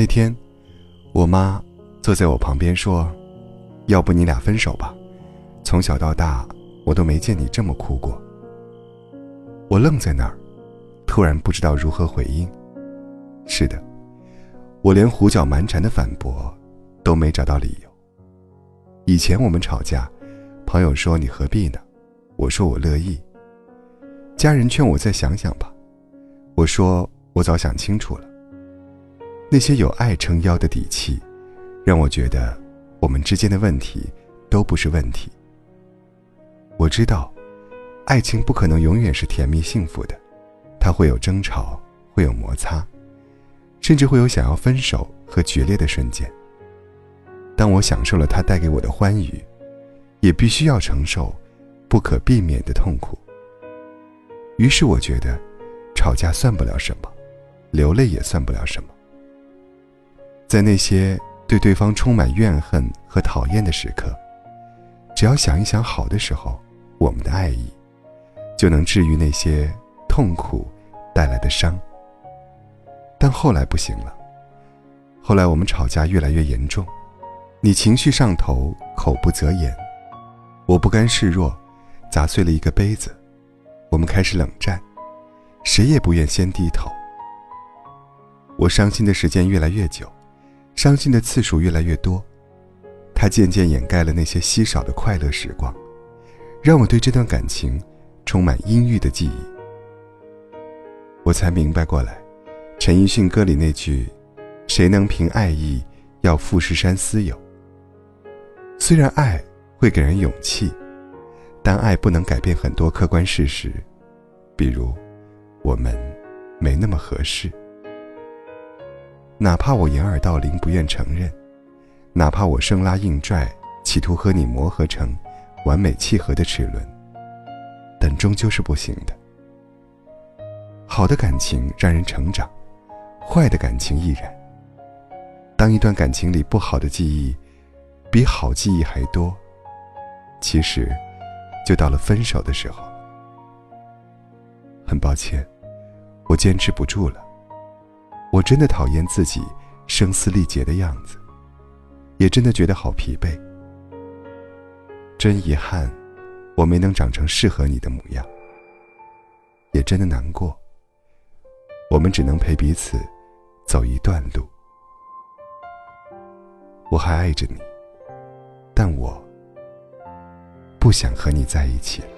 那天，我妈坐在我旁边说：“要不你俩分手吧，从小到大我都没见你这么哭过。”我愣在那儿，突然不知道如何回应。是的，我连胡搅蛮缠的反驳都没找到理由。以前我们吵架，朋友说你何必呢？我说我乐意。家人劝我再想想吧，我说我早想清楚了。那些有爱撑腰的底气，让我觉得我们之间的问题都不是问题。我知道，爱情不可能永远是甜蜜幸福的，它会有争吵，会有摩擦，甚至会有想要分手和决裂的瞬间。当我享受了它带给我的欢愉，也必须要承受不可避免的痛苦。于是我觉得，吵架算不了什么，流泪也算不了什么。在那些对对方充满怨恨和讨厌的时刻，只要想一想好的时候，我们的爱意，就能治愈那些痛苦带来的伤。但后来不行了，后来我们吵架越来越严重。你情绪上头，口不择言，我不甘示弱，砸碎了一个杯子，我们开始冷战，谁也不愿先低头。我伤心的时间越来越久，伤心的次数越来越多，它渐渐掩盖了那些稀少的快乐时光，让我对这段感情充满阴郁的记忆。我才明白过来，陈奕迅歌里那句：“谁能凭爱意要富士山私有？”虽然爱会给人勇气，但爱不能改变很多客观事实，比如我们没那么合适。哪怕我掩耳盗铃不愿承认，哪怕我生拉硬拽企图和你磨合成完美契合的齿轮，但终究是不行的。好的感情让人成长，坏的感情亦然。当一段感情里不好的记忆。比好记忆还多，其实，就到了分手的时候。很抱歉，我坚持不住了。我真的讨厌自己声嘶力竭的样子，也真的觉得好疲惫。真遗憾，我没能长成适合你的模样。也真的难过，我们只能陪彼此走一段路。我还爱着你。但我不想和你在一起了。